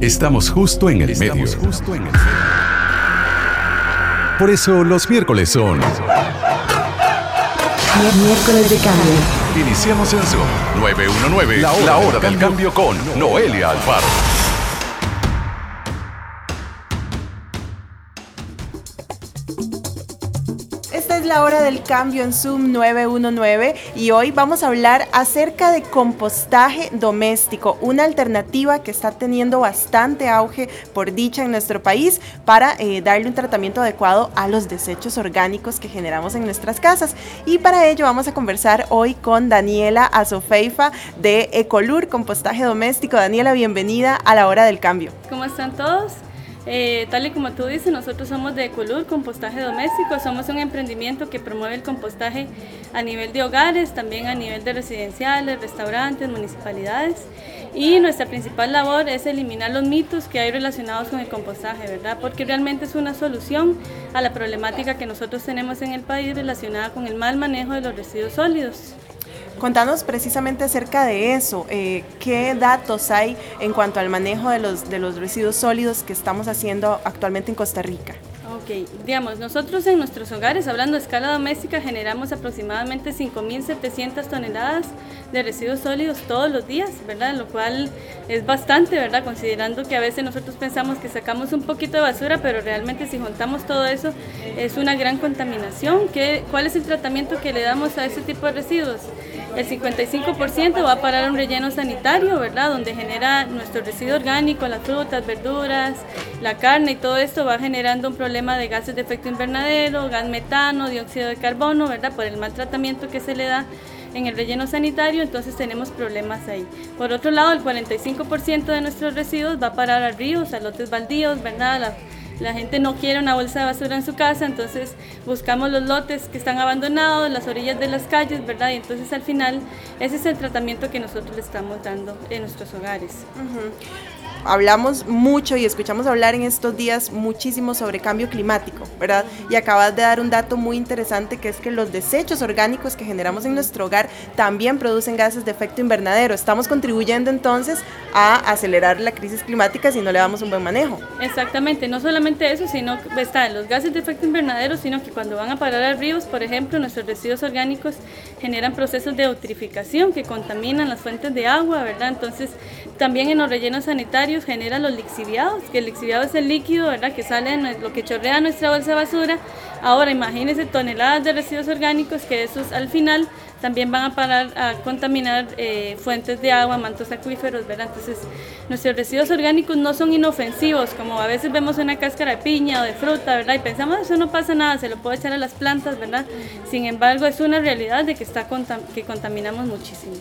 Estamos justo en el medio. Justo en el medio. Por eso los miércoles son. Miércoles de cambio. Iniciamos en Zoom 919, la hora, la hora del, cambio, cambio con Noelia Alfaro. La hora del cambio en Zoom 919 y hoy vamos a hablar acerca de compostaje doméstico, una alternativa que está teniendo bastante auge por dicha en nuestro país para eh, darle un tratamiento adecuado a los desechos orgánicos que generamos en nuestras casas. Y para ello vamos a conversar hoy con Daniela Azofeifa de Ecolur Compostaje Doméstico. Daniela, bienvenida a la hora del cambio. ¿Cómo están todos? Eh, tal y como tú dices, nosotros somos de Ecolur, compostaje doméstico, somos un emprendimiento que promueve el compostaje a nivel de hogares, también a nivel de residenciales, restaurantes, municipalidades. Y nuestra principal labor es eliminar los mitos que hay relacionados con el compostaje, ¿verdad? Porque realmente es una solución a la problemática que nosotros tenemos en el país relacionada con el mal manejo de los residuos sólidos. Contanos precisamente acerca de eso. Eh, ¿Qué datos hay en cuanto al manejo de los, de los residuos sólidos que estamos haciendo actualmente en Costa Rica? Ok, digamos, nosotros en nuestros hogares, hablando de escala doméstica, generamos aproximadamente 5.700 toneladas de residuos sólidos todos los días, ¿verdad? Lo cual es bastante, ¿verdad? Considerando que a veces nosotros pensamos que sacamos un poquito de basura, pero realmente si juntamos todo eso es una gran contaminación. ¿Qué, ¿Cuál es el tratamiento que le damos a ese tipo de residuos? El 55% va a parar a un relleno sanitario, ¿verdad? Donde genera nuestro residuo orgánico, las frutas, verduras, la carne y todo esto va generando un problema de gases de efecto invernadero, gas metano, dióxido de carbono, ¿verdad? Por el mal tratamiento que se le da en el relleno sanitario, entonces tenemos problemas ahí. Por otro lado, el 45% de nuestros residuos va a parar a ríos, a lotes baldíos, ¿verdad? La, la gente no quiere una bolsa de basura en su casa, entonces buscamos los lotes que están abandonados, las orillas de las calles, ¿verdad? Y entonces al final ese es el tratamiento que nosotros le estamos dando en nuestros hogares hablamos mucho y escuchamos hablar en estos días muchísimo sobre cambio climático, ¿verdad? Y acabas de dar un dato muy interesante que es que los desechos orgánicos que generamos en nuestro hogar también producen gases de efecto invernadero. Estamos contribuyendo entonces a acelerar la crisis climática si no le damos un buen manejo. Exactamente, no solamente eso, sino que están los gases de efecto invernadero, sino que cuando van a parar a ríos, por ejemplo, nuestros residuos orgánicos generan procesos de eutrificación que contaminan las fuentes de agua, ¿verdad? Entonces, también en los rellenos sanitarios genera los lixiviados, que el lixiviado es el líquido, ¿verdad? Que sale en lo que chorrea nuestra bolsa de basura. Ahora imagínense toneladas de residuos orgánicos que esos al final también van a parar a contaminar eh, fuentes de agua, mantos acuíferos, ¿verdad? Entonces, nuestros residuos orgánicos no son inofensivos, como a veces vemos una cáscara de piña o de fruta, ¿verdad? Y pensamos, eso no pasa nada, se lo puede echar a las plantas, ¿verdad? Sin embargo, es una realidad de que, está que contaminamos muchísimo.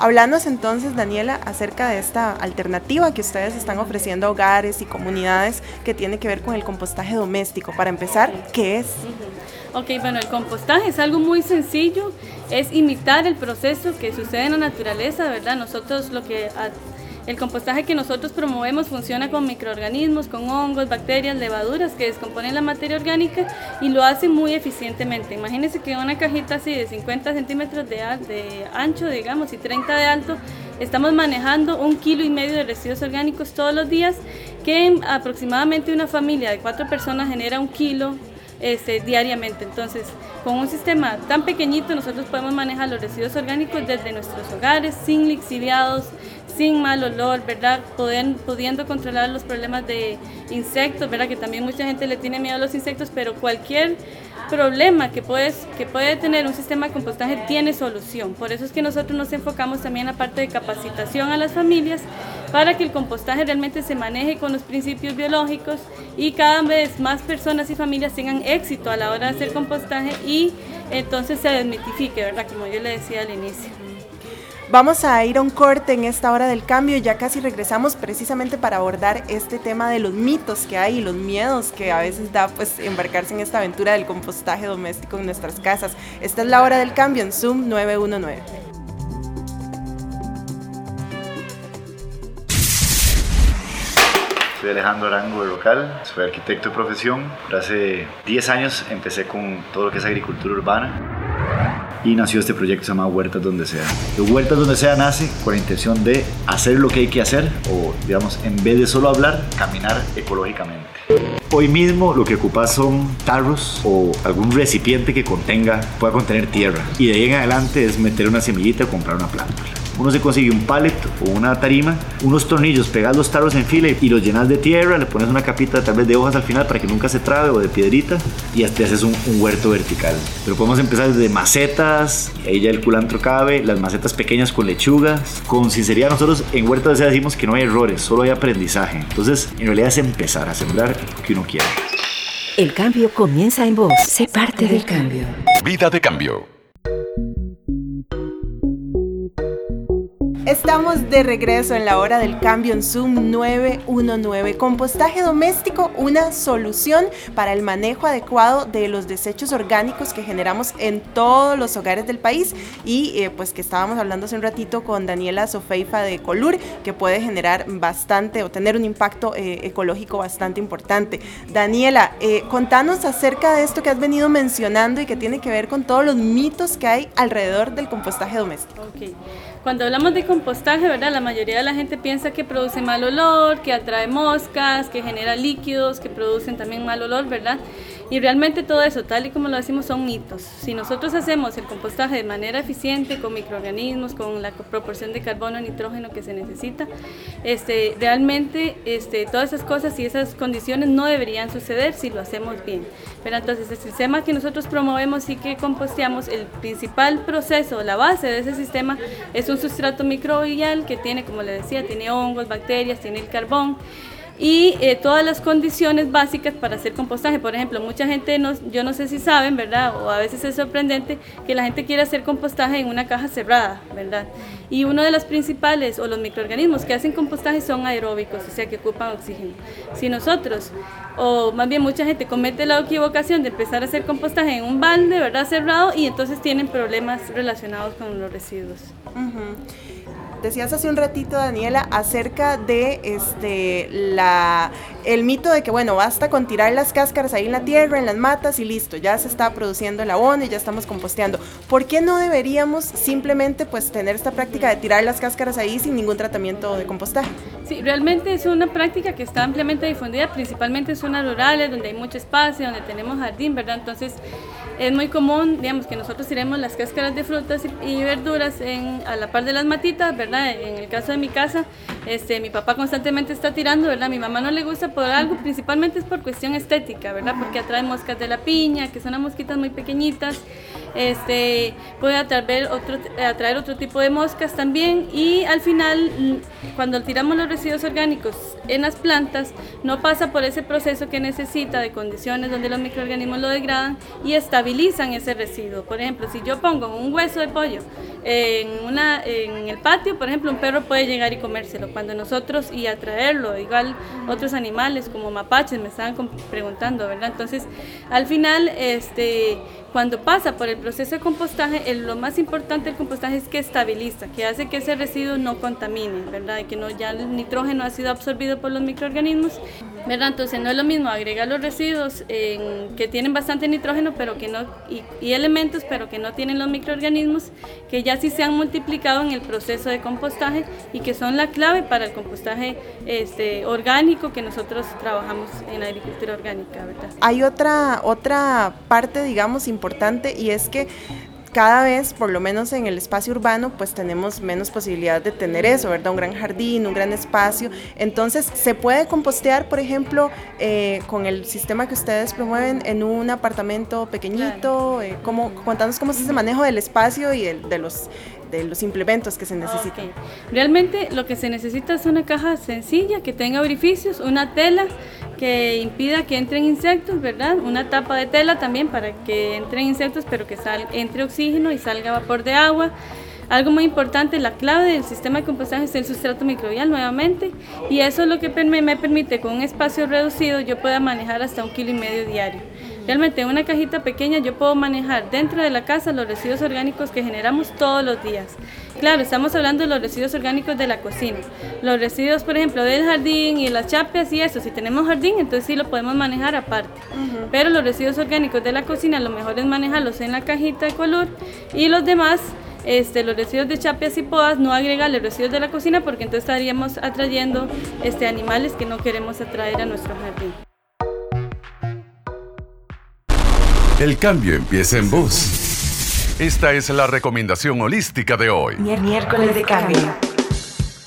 Hablándonos entonces, Daniela, acerca de esta alternativa que ustedes están ofreciendo a hogares y comunidades que tiene que ver con el compostaje doméstico. Para empezar, ¿qué es? Ok, bueno, el compostaje es algo muy sencillo, es imitar el proceso que sucede en la naturaleza, ¿verdad? Nosotros lo que... El compostaje que nosotros promovemos funciona con microorganismos, con hongos, bacterias, levaduras que descomponen la materia orgánica y lo hacen muy eficientemente. Imagínense que una cajita así de 50 centímetros de, de ancho, digamos, y 30 de alto, estamos manejando un kilo y medio de residuos orgánicos todos los días, que aproximadamente una familia de cuatro personas genera un kilo este, diariamente. Entonces, con un sistema tan pequeñito, nosotros podemos manejar los residuos orgánicos desde nuestros hogares, sin lixiviados, sin mal olor, ¿verdad? pudiendo controlar los problemas de insectos, ¿verdad? Que también mucha gente le tiene miedo a los insectos, pero cualquier problema que, puedes, que puede tener un sistema de compostaje tiene solución. Por eso es que nosotros nos enfocamos también en la parte de capacitación a las familias para que el compostaje realmente se maneje con los principios biológicos y cada vez más personas y familias tengan éxito a la hora de hacer compostaje y entonces se desmitifique, ¿verdad? Como yo le decía al inicio. Vamos a ir a un corte en esta hora del cambio, ya casi regresamos precisamente para abordar este tema de los mitos que hay y los miedos que a veces da pues embarcarse en esta aventura del compostaje doméstico en nuestras casas. Esta es la hora del cambio en Zoom 919. Soy Alejandro Arango de Local, soy arquitecto de profesión. Hace 10 años empecé con todo lo que es agricultura urbana y nació este proyecto que se llama Huertas Donde Sea. Huertas Donde Sea nace con la intención de hacer lo que hay que hacer o, digamos, en vez de solo hablar, caminar ecológicamente. Hoy mismo lo que ocupas son tarros o algún recipiente que contenga, pueda contener tierra. Y de ahí en adelante es meter una semillita o comprar una planta uno se consigue un pallet o una tarima, unos tornillos, pegas los tarros en fila y los llenas de tierra, le pones una capita tal vez de hojas al final para que nunca se trabe o de piedrita y hasta haces un, huerto vertical. Pero podemos empezar desde macetas, ahí ya el culantro cabe, las macetas pequeñas con lechugas. Con sinceridad nosotros en Huerto de decimos que no hay errores, solo hay aprendizaje. Entonces en realidad es empezar a sembrar lo que uno quiere. El cambio comienza en vos. Sé parte del cambio. Vida de cambio. Estamos de regreso en la hora del cambio en Zoom 919. Compostaje doméstico, una solución para el manejo adecuado de los desechos orgánicos que generamos en todos los hogares del país y eh, pues que estábamos hablando hace un ratito con Daniela Sofeifa de Colur, que puede generar bastante o tener un impacto eh, ecológico bastante importante. Daniela, eh, contanos acerca de esto que has venido mencionando y que tiene que ver con todos los mitos que hay alrededor del compostaje doméstico. Okay. Cuando hablamos de compostaje, ¿verdad? La mayoría de la gente piensa que produce mal olor, que atrae moscas, que genera líquidos, que producen también mal olor, ¿verdad? Y realmente todo eso, tal y como lo decimos, son mitos. Si nosotros hacemos el compostaje de manera eficiente, con microorganismos, con la proporción de carbono, nitrógeno que se necesita, este, realmente este, todas esas cosas y esas condiciones no deberían suceder si lo hacemos bien. Pero entonces el sistema que nosotros promovemos y que composteamos, el principal proceso, la base de ese sistema es un sustrato microbial que tiene, como le decía, tiene hongos, bacterias, tiene el carbón y eh, todas las condiciones básicas para hacer compostaje. Por ejemplo, mucha gente, no, yo no sé si saben, ¿verdad? O a veces es sorprendente que la gente quiera hacer compostaje en una caja cerrada, ¿verdad? Y uno de los principales, o los microorganismos que hacen compostaje son aeróbicos, o sea, que ocupan oxígeno. Si nosotros, o más bien mucha gente comete la equivocación de empezar a hacer compostaje en un balde, ¿verdad? Cerrado, y entonces tienen problemas relacionados con los residuos. Decías hace un ratito, Daniela, acerca de este la el mito de que bueno, basta con tirar las cáscaras ahí en la tierra, en las matas y listo, ya se está produciendo el abono y ya estamos composteando. ¿Por qué no deberíamos simplemente pues tener esta práctica de tirar las cáscaras ahí sin ningún tratamiento de compostaje? Sí, realmente es una práctica que está ampliamente difundida, principalmente en zonas rurales donde hay mucho espacio, donde tenemos jardín, ¿verdad? Entonces es muy común, digamos, que nosotros tiremos las cáscaras de frutas y, verduras en, a la par de las matitas, ¿verdad? En el caso de mi casa, este, mi papá constantemente está tirando, ¿verdad? Mi mamá no le gusta por algo, principalmente es por cuestión estética, ¿verdad? Porque atrae moscas de la piña, que son unas mosquitas muy pequeñitas, este, puede atraer otro, atraer otro tipo de moscas también y al final, cuando tiramos los residuos orgánicos en las plantas, no pasa por ese proceso que necesita de condiciones donde los microorganismos lo degradan y ese residuo. Por ejemplo, si yo pongo un hueso de pollo en, una, en el patio, por ejemplo, un perro puede llegar y comérselo. Cuando nosotros, y atraerlo, igual otros animales como mapaches, me estaban preguntando, ¿verdad? Entonces, al final, este cuando pasa por el proceso de compostaje, lo más importante del compostaje es que estabiliza, que hace que ese residuo no contamine, ¿verdad? Y que no, ya el nitrógeno ha sido absorbido por los microorganismos, ¿verdad? Entonces no es lo mismo agregar los residuos que tienen bastante nitrógeno pero que no, y, elementos pero que no tienen los microorganismos, que ya sí se han multiplicado en el proceso de compostaje y que son la clave para el compostaje este, orgánico que nosotros trabajamos en la agricultura orgánica, ¿verdad? Hay otra, otra parte, digamos, importante importante y es que cada vez, por lo menos en el espacio urbano, pues tenemos menos posibilidad de tener eso, ¿verdad? Un gran jardín, un gran espacio. Entonces, ¿se puede compostear, por ejemplo, eh, con el sistema que ustedes promueven en un apartamento pequeñito? Eh, ¿cómo, contanos cómo es ese manejo del espacio y de los de los implementos que se necesitan. Realmente lo que se necesita es una caja sencilla que tenga orificios, una tela que impida que entren insectos, ¿verdad? Una tapa de tela también para que entren insectos, pero que sal, entre oxígeno y salga vapor de agua. Algo muy importante, la clave del sistema de compostaje es el sustrato microbial nuevamente y eso es lo que me permite con un espacio reducido yo pueda manejar hasta un kilo y medio diario. Realmente en una cajita pequeña yo puedo manejar dentro de la casa los residuos orgánicos que generamos todos los días. Claro, estamos hablando de los residuos orgánicos de la cocina. Los residuos, por ejemplo, del jardín y las chapas y eso, si tenemos jardín, entonces sí lo podemos manejar aparte. Pero los residuos orgánicos de la cocina, lo mejor es manejarlos en la cajita de color y los demás este, los residuos de chapias y podas, no agregarle residuos de la cocina porque entonces estaríamos atrayendo este, animales que no queremos atraer a nuestro jardín. El cambio empieza en vos. Esta es la recomendación holística de hoy. Miércoles de cambio.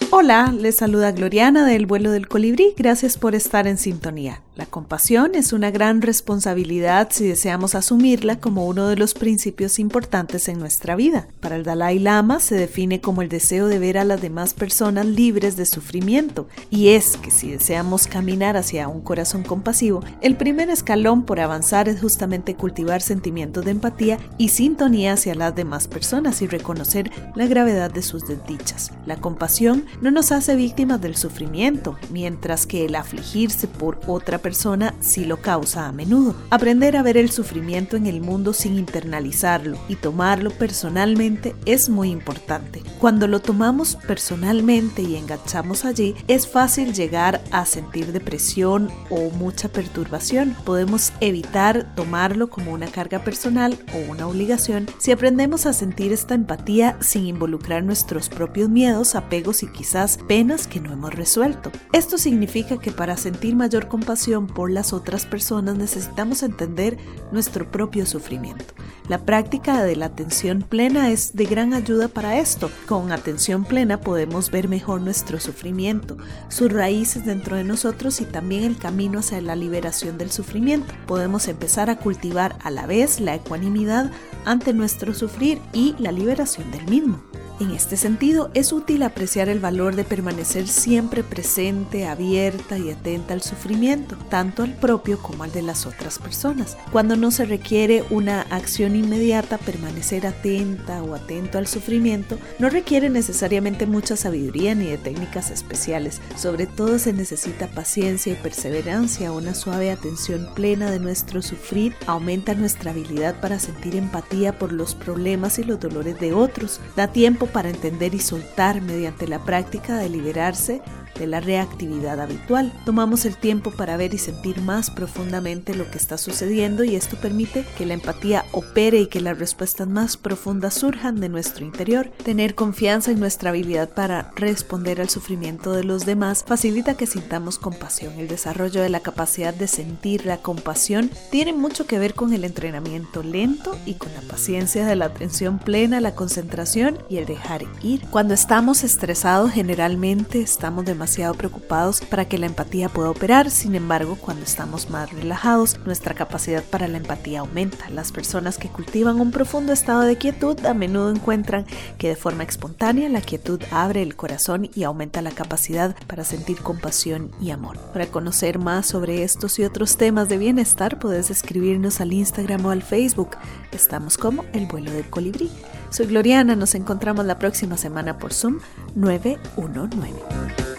Hola, les saluda Gloriana del vuelo del colibrí. Gracias por estar en sintonía. La compasión es una gran responsabilidad si deseamos asumirla como uno de los principios importantes en nuestra vida. Para el Dalai Lama se define como el deseo de ver a las demás personas libres de sufrimiento y es que si deseamos caminar hacia un corazón compasivo, el primer escalón por avanzar es justamente cultivar sentimientos de empatía y sintonía hacia las demás personas y reconocer la gravedad de sus desdichas. La compasión no nos hace víctimas del sufrimiento, mientras que el afligirse por otra persona persona sí lo causa a menudo. Aprender a ver el sufrimiento en el mundo sin internalizarlo y tomarlo personalmente es muy importante. Cuando lo tomamos personalmente y enganchamos allí, es fácil llegar a sentir depresión o mucha perturbación. Podemos evitar tomarlo como una carga personal o una obligación si aprendemos a sentir esta empatía sin involucrar nuestros propios miedos, apegos y quizás penas que no hemos resuelto. Esto significa que para sentir mayor compasión por las otras personas necesitamos entender nuestro propio sufrimiento. La práctica de la atención plena es de gran ayuda para esto. Con atención plena podemos ver mejor nuestro sufrimiento, sus raíces dentro de nosotros y también el camino hacia la liberación del sufrimiento. Podemos empezar a cultivar a la vez la ecuanimidad ante nuestro sufrir y la liberación del mismo. En este sentido, es útil apreciar el valor de permanecer siempre presente, abierta y atenta al sufrimiento, tanto al propio como al de las otras personas. Cuando no se requiere una acción inmediata, permanecer atenta o atento al sufrimiento no requiere necesariamente mucha sabiduría ni de técnicas especiales. Sobre todo se necesita paciencia y perseverancia, una suave atención plena de nuestro sufrir aumenta nuestra habilidad para sentir empatía por los problemas y los dolores de otros. Da tiempo para entender y soltar mediante la práctica de liberarse de la reactividad habitual. Tomamos el tiempo para ver y sentir más profundamente lo que está sucediendo y esto permite que la empatía opere y que las respuestas más profundas surjan de nuestro interior. Tener confianza en nuestra habilidad para responder al sufrimiento de los demás facilita que sintamos compasión. El desarrollo de la capacidad de sentir la compasión tiene mucho que ver con el entrenamiento lento y con la paciencia de la atención plena, la concentración y el dejar ir. Cuando estamos estresados generalmente estamos demasiado demasiado preocupados para que la empatía pueda operar, sin embargo, cuando estamos más relajados, nuestra capacidad para la empatía aumenta. Las personas que cultivan un profundo estado de quietud a menudo encuentran que de forma espontánea la quietud abre el corazón y aumenta la capacidad para sentir compasión y amor. Para conocer más sobre estos y otros temas de bienestar, puedes escribirnos al Instagram o al Facebook. Estamos como El vuelo del colibrí. Soy Gloriana, nos encontramos la próxima semana por Zoom 919.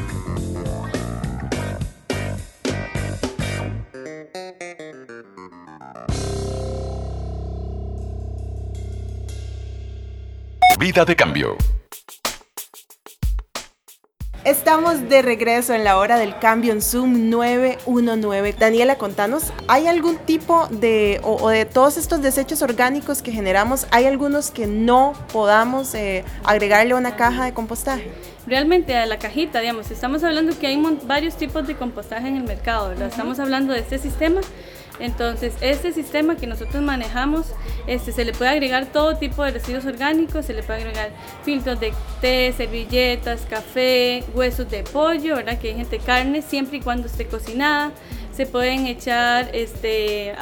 Vida de cambio. Estamos de regreso en la hora del cambio en Zoom 919. Daniela, contanos, ¿hay algún tipo de, o, de todos estos desechos orgánicos que generamos, hay algunos que no podamos eh, agregarle a una caja de compostaje? Realmente a la cajita, digamos, estamos hablando que hay varios tipos de compostaje en el mercado, ¿verdad? Estamos hablando de este sistema entonces, este sistema que nosotros manejamos, este, se le puede agregar todo tipo de residuos orgánicos, se le puede agregar filtros de té, servilletas, café, huesos de pollo, ¿verdad? Que hay gente carne, siempre y cuando esté cocinada. Se pueden echar este,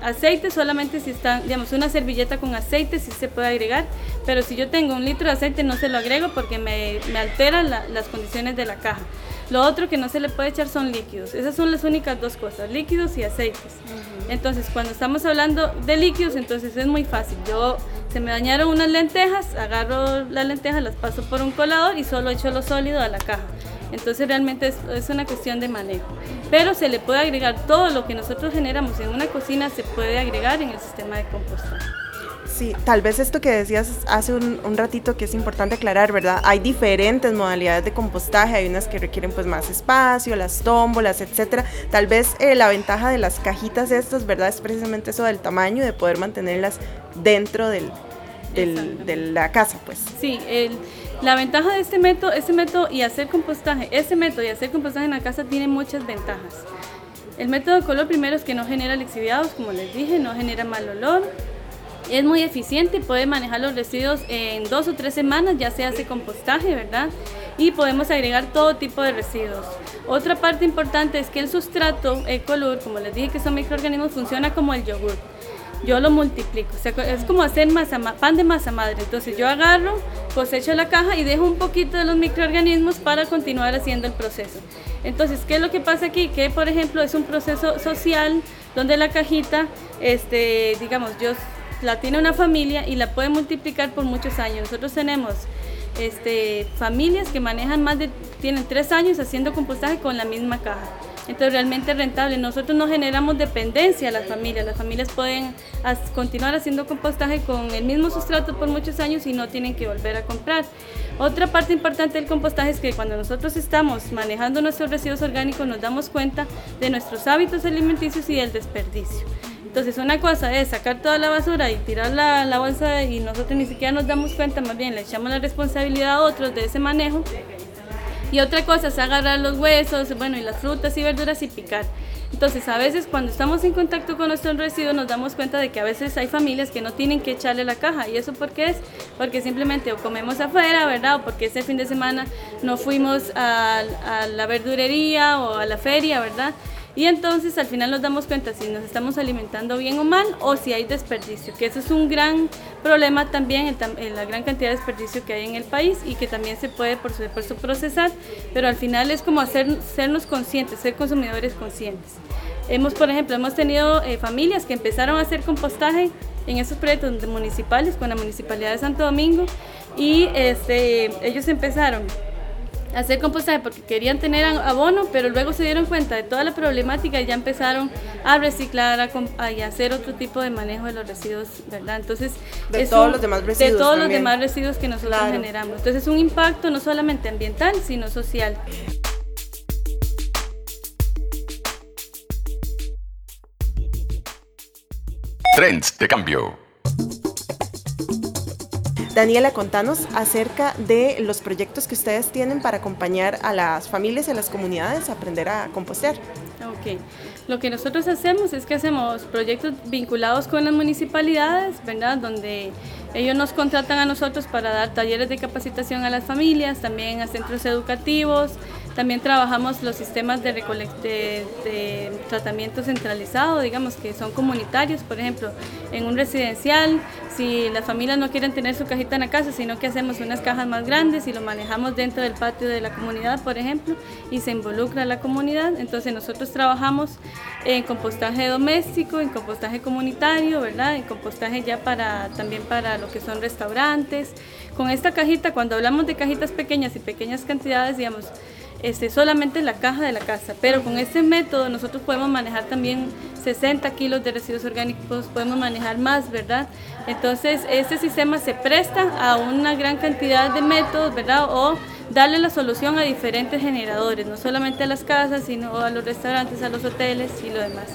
aceite solamente si está, digamos, una servilleta con aceite sí se puede agregar, pero si yo tengo un litro de aceite no se lo agrego porque me, me altera las condiciones de la caja. Lo otro que no se le puede echar son líquidos. Esas son las únicas dos cosas, líquidos y aceites. Entonces, cuando estamos hablando de líquidos, entonces es muy fácil. Yo se me dañaron unas lentejas, agarro las lentejas, las paso por un colador y solo echo lo sólido a la caja. Entonces realmente es, es, una cuestión de manejo. Pero se le puede agregar todo lo que nosotros generamos en una cocina, se puede agregar en el sistema de compostaje. Sí, tal vez esto que decías hace un, un, ratito que es importante aclarar, ¿verdad? Hay diferentes modalidades de compostaje, hay unas que requieren pues más espacio, las tómbolas, etcétera. Tal vez eh, la ventaja de las cajitas estas, ¿verdad? Es precisamente eso del tamaño, de poder mantenerlas dentro del, del de la casa, pues. Sí, el, la ventaja de este método, este método y hacer compostaje, este método y hacer compostaje en la casa tiene muchas ventajas. El método de color primero es que no genera lixiviados, como les dije, no genera mal olor, es muy eficiente, puede manejar los residuos en dos o tres semanas, ya se hace compostaje, ¿verdad? Y podemos agregar todo tipo de residuos. Otra parte importante es que el sustrato Ecolur, como les dije que son microorganismos, funciona como el yogur. Yo lo multiplico, o sea, es como hacer masa, pan de masa madre. Entonces yo agarro, cosecho la caja y dejo un poquito de los microorganismos para continuar haciendo el proceso. Entonces, ¿qué es lo que pasa aquí? Que, por ejemplo, es un proceso social donde la cajita, este, digamos, yo la tiene una familia y la puede multiplicar por muchos años. Nosotros tenemos este, familias que manejan más de, tienen tres años haciendo compostaje con la misma caja. Entonces realmente es rentable. Nosotros no generamos dependencia a las familias. Las familias pueden continuar haciendo compostaje con el mismo sustrato por muchos años y no tienen que volver a comprar. Otra parte importante del compostaje es que cuando nosotros estamos manejando nuestros residuos orgánicos nos damos cuenta de nuestros hábitos alimenticios y del desperdicio. Entonces una cosa es sacar toda la basura y tirar la, la, bolsa y nosotros ni siquiera nos damos cuenta, más bien le echamos la responsabilidad a otros de ese manejo. Y otra cosa es agarrar los huesos, bueno, y las frutas y verduras y picar. Entonces a veces cuando estamos en contacto con nuestros residuos nos damos cuenta de que a veces hay familias que no tienen que echarle la caja. ¿Y eso por qué es? Porque simplemente o comemos afuera, ¿verdad? O porque ese fin de semana no fuimos a, a la verdurería o a la feria, ¿verdad? Y entonces al final nos damos cuenta si nos estamos alimentando bien o mal o si hay desperdicio, que eso es un gran problema también en, la gran cantidad de desperdicio que hay en el país y que también se puede por supuesto procesar, pero al final es como hacer, sernos conscientes, ser consumidores conscientes. Hemos, por ejemplo, hemos tenido eh, familias que empezaron a hacer compostaje en esos proyectos municipales con la Municipalidad de Santo Domingo y este, ellos empezaron hacer compostaje porque querían tener abono, pero luego se dieron cuenta de toda la problemática y ya empezaron a reciclar a, y hacer otro tipo de manejo de los residuos, ¿verdad? Entonces, de todos los demás residuos. De todos los demás residuos que nosotros generamos. Entonces, es un impacto no solamente ambiental, sino social. Trends de cambio. Daniela, contanos acerca de los proyectos que ustedes tienen para acompañar a las familias y a las comunidades a aprender a compostear. Ok, lo que nosotros hacemos es que hacemos proyectos vinculados con las municipalidades, ¿verdad? Donde ellos nos contratan a nosotros para dar talleres de capacitación a las familias, también a centros educativos, también trabajamos los sistemas de, de, tratamiento centralizado, digamos que son comunitarios, por ejemplo, en un residencial, si las familias no quieren tener su cajita en la casa, sino que hacemos unas cajas más grandes y lo manejamos dentro del patio de la comunidad, por ejemplo, y se involucra la comunidad, entonces nosotros trabajamos en compostaje doméstico, en compostaje comunitario, ¿verdad? En compostaje ya para también para lo que son restaurantes. Con esta cajita, cuando hablamos de cajitas pequeñas y pequeñas cantidades, digamos, este, solamente la caja de la casa, pero con este método nosotros podemos manejar también 60 kilos de residuos orgánicos, podemos manejar más, ¿verdad? Entonces, este sistema se presta a una gran cantidad de métodos, ¿verdad? O darle la solución a diferentes generadores, no solamente a las casas, sino a los restaurantes, a los hoteles y lo demás.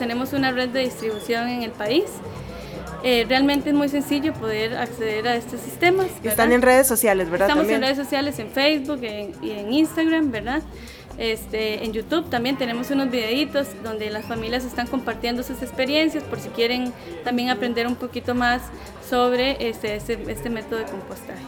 Tenemos una red de distribución en el país eh, realmente es muy sencillo poder acceder a estos sistemas. Están en redes sociales, ¿verdad? Estamos en redes sociales, en Facebook y en Instagram, ¿verdad? Este, en YouTube también tenemos unos videitos donde las familias están compartiendo sus experiencias por si quieren también aprender un poquito más sobre este, este, este método de compostaje.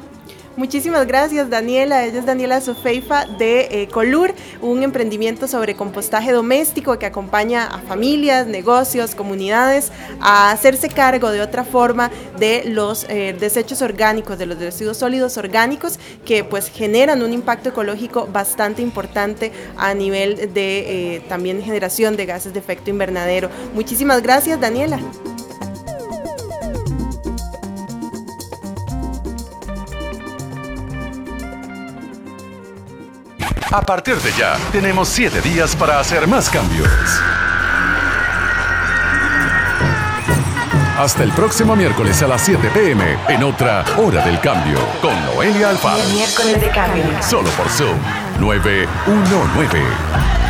Muchísimas gracias Daniela. Ella es Daniela Sofeifa de eh, Colur, un emprendimiento sobre compostaje doméstico que acompaña a familias, negocios, comunidades a hacerse cargo de otra forma de los eh, desechos orgánicos, de los residuos sólidos orgánicos que pues generan un impacto ecológico bastante importante a nivel de eh, también generación de gases de efecto invernadero. Muchísimas gracias Daniela. A partir de ya, tenemos siete días para hacer más cambios. Hasta el próximo miércoles a las 7 pm en otra Hora del Cambio con Noelia Alfaro. Miércoles de cambio. Solo por Zoom 919.